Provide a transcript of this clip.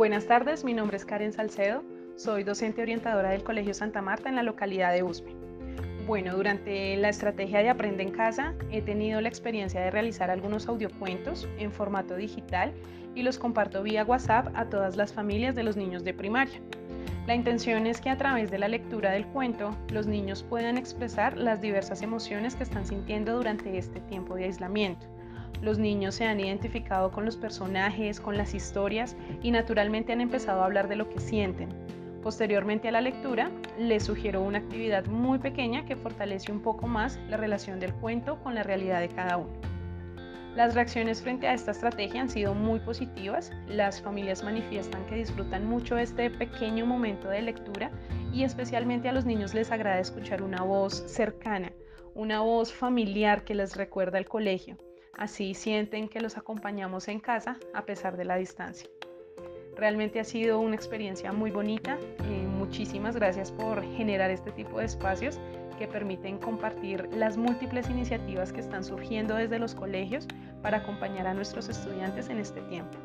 Buenas tardes, mi nombre es Karen Salcedo, soy docente orientadora del Colegio Santa Marta en la localidad de Usme. Bueno, durante la estrategia de Aprende en Casa he tenido la experiencia de realizar algunos audiocuentos en formato digital y los comparto vía WhatsApp a todas las familias de los niños de primaria. La intención es que a través de la lectura del cuento los niños puedan expresar las diversas emociones que están sintiendo durante este tiempo de aislamiento. Los niños se han identificado con los personajes, con las historias y naturalmente han empezado a hablar de lo que sienten. Posteriormente a la lectura, les sugiero una actividad muy pequeña que fortalece un poco más la relación del cuento con la realidad de cada uno. Las reacciones frente a esta estrategia han sido muy positivas. Las familias manifiestan que disfrutan mucho este pequeño momento de lectura y especialmente a los niños les agrada escuchar una voz cercana, una voz familiar que les recuerda el colegio. Así sienten que los acompañamos en casa a pesar de la distancia. Realmente ha sido una experiencia muy bonita. Eh, muchísimas gracias por generar este tipo de espacios que permiten compartir las múltiples iniciativas que están surgiendo desde los colegios para acompañar a nuestros estudiantes en este tiempo.